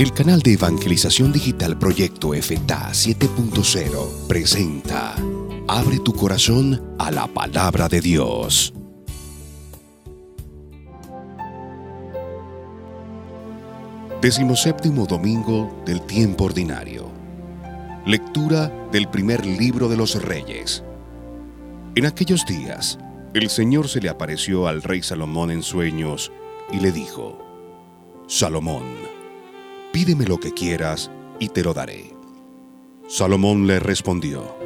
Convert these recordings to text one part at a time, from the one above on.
El canal de evangelización digital Proyecto FTA 7.0 presenta Abre tu corazón a la palabra de Dios. Decimoséptimo domingo del tiempo ordinario. Lectura del primer libro de los Reyes. En aquellos días, el Señor se le apareció al rey Salomón en sueños y le dijo, Salomón, pídeme lo que quieras y te lo daré. Salomón le respondió,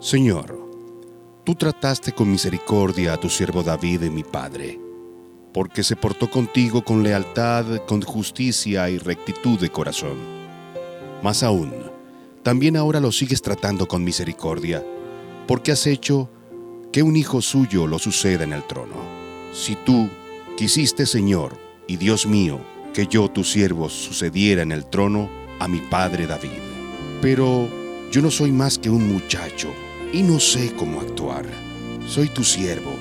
Señor, tú trataste con misericordia a tu siervo David, mi padre, porque se portó contigo con lealtad, con justicia y rectitud de corazón. Más aún, también ahora lo sigues tratando con misericordia, porque has hecho que un hijo suyo lo suceda en el trono. Si tú quisiste, Señor, y Dios mío, que yo, tu siervo, sucediera en el trono a mi padre David. Pero yo no soy más que un muchacho y no sé cómo actuar. Soy tu siervo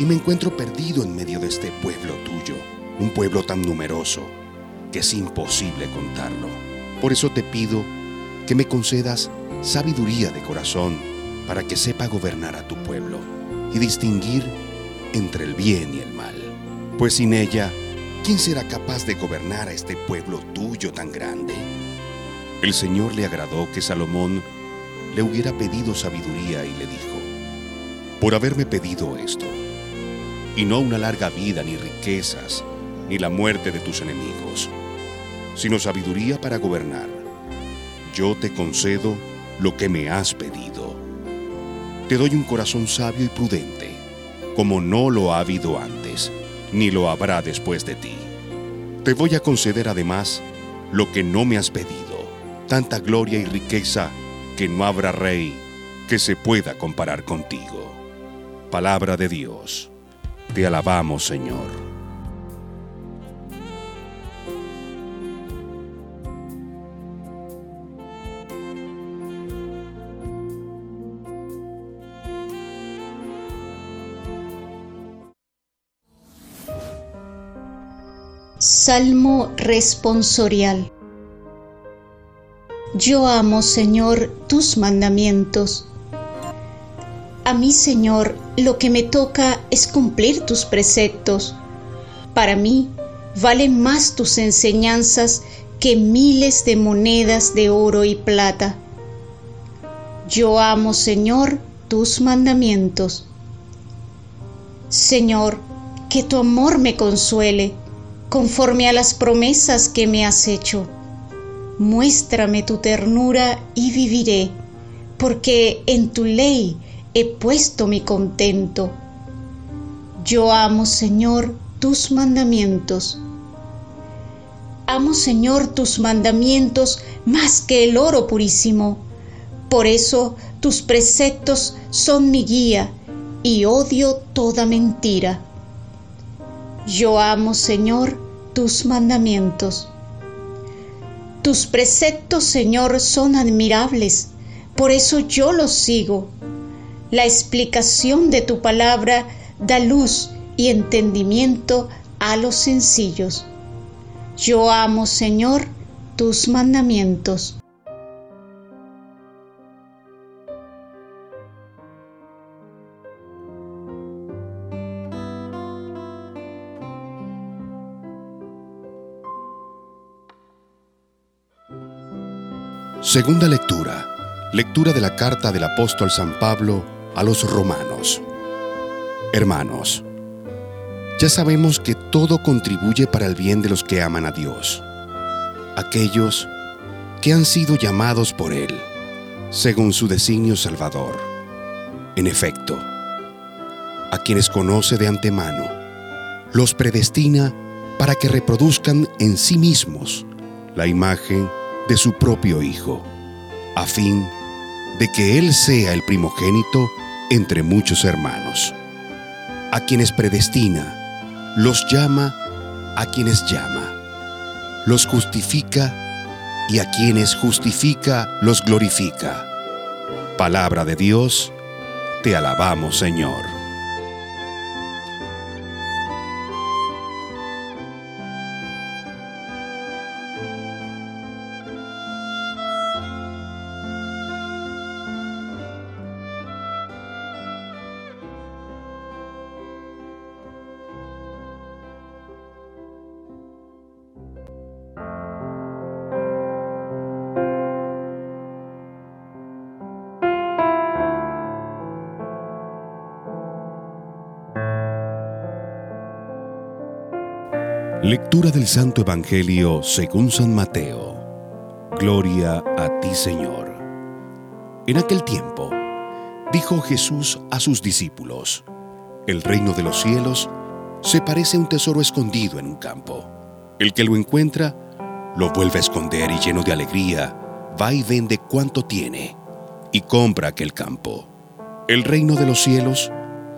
y me encuentro perdido en medio de este pueblo tuyo, un pueblo tan numeroso que es imposible contarlo. Por eso te pido que me concedas sabiduría de corazón para que sepa gobernar a tu pueblo y distinguir entre el bien y el mal. Pues sin ella, ¿quién será capaz de gobernar a este pueblo tuyo tan grande? El Señor le agradó que Salomón le hubiera pedido sabiduría y le dijo, por haberme pedido esto, y no una larga vida ni riquezas, ni la muerte de tus enemigos, sino sabiduría para gobernar, yo te concedo lo que me has pedido. Te doy un corazón sabio y prudente, como no lo ha habido antes ni lo habrá después de ti. Te voy a conceder además lo que no me has pedido, tanta gloria y riqueza que no habrá rey que se pueda comparar contigo. Palabra de Dios. Te alabamos, Señor. Salmo responsorial. Yo amo, Señor, tus mandamientos. A mí, Señor, lo que me toca es cumplir tus preceptos. Para mí, valen más tus enseñanzas que miles de monedas de oro y plata. Yo amo, Señor, tus mandamientos. Señor, que tu amor me consuele conforme a las promesas que me has hecho. Muéstrame tu ternura y viviré, porque en tu ley he puesto mi contento. Yo amo, Señor, tus mandamientos. Amo, Señor, tus mandamientos más que el oro purísimo. Por eso tus preceptos son mi guía y odio toda mentira. Yo amo, Señor, tus mandamientos. Tus preceptos, Señor, son admirables, por eso yo los sigo. La explicación de tu palabra da luz y entendimiento a los sencillos. Yo amo, Señor, tus mandamientos. Segunda lectura. Lectura de la carta del apóstol San Pablo a los romanos. Hermanos, ya sabemos que todo contribuye para el bien de los que aman a Dios, aquellos que han sido llamados por Él, según su designio salvador. En efecto, a quienes conoce de antemano, los predestina para que reproduzcan en sí mismos la imagen de su propio Hijo, a fin de que Él sea el primogénito entre muchos hermanos. A quienes predestina, los llama, a quienes llama, los justifica y a quienes justifica, los glorifica. Palabra de Dios, te alabamos Señor. Lectura del Santo Evangelio según San Mateo. Gloria a ti, Señor. En aquel tiempo, dijo Jesús a sus discípulos, El reino de los cielos se parece a un tesoro escondido en un campo. El que lo encuentra, lo vuelve a esconder y lleno de alegría, va y vende cuanto tiene y compra aquel campo. El reino de los cielos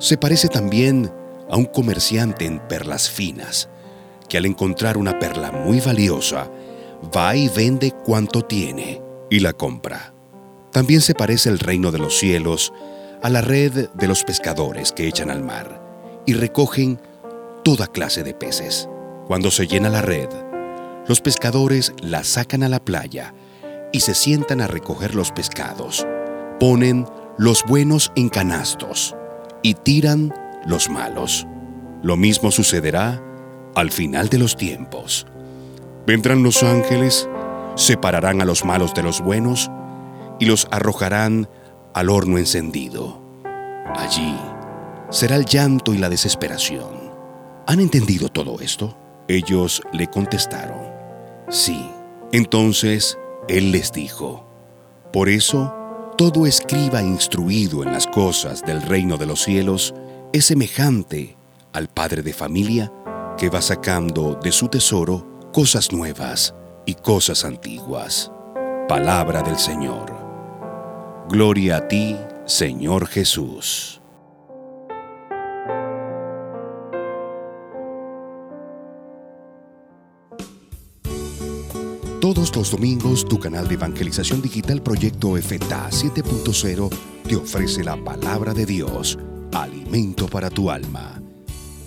se parece también a un comerciante en perlas finas al encontrar una perla muy valiosa, va y vende cuanto tiene y la compra. También se parece el reino de los cielos a la red de los pescadores que echan al mar y recogen toda clase de peces. Cuando se llena la red, los pescadores la sacan a la playa y se sientan a recoger los pescados. Ponen los buenos en canastos y tiran los malos. Lo mismo sucederá al final de los tiempos. Vendrán los ángeles, separarán a los malos de los buenos y los arrojarán al horno encendido. Allí será el llanto y la desesperación. ¿Han entendido todo esto? Ellos le contestaron, sí. Entonces él les dijo, por eso todo escriba instruido en las cosas del reino de los cielos es semejante al padre de familia que va sacando de su tesoro cosas nuevas y cosas antiguas. Palabra del Señor. Gloria a ti, Señor Jesús. Todos los domingos tu canal de evangelización digital Proyecto FTA 7.0 te ofrece la palabra de Dios, alimento para tu alma.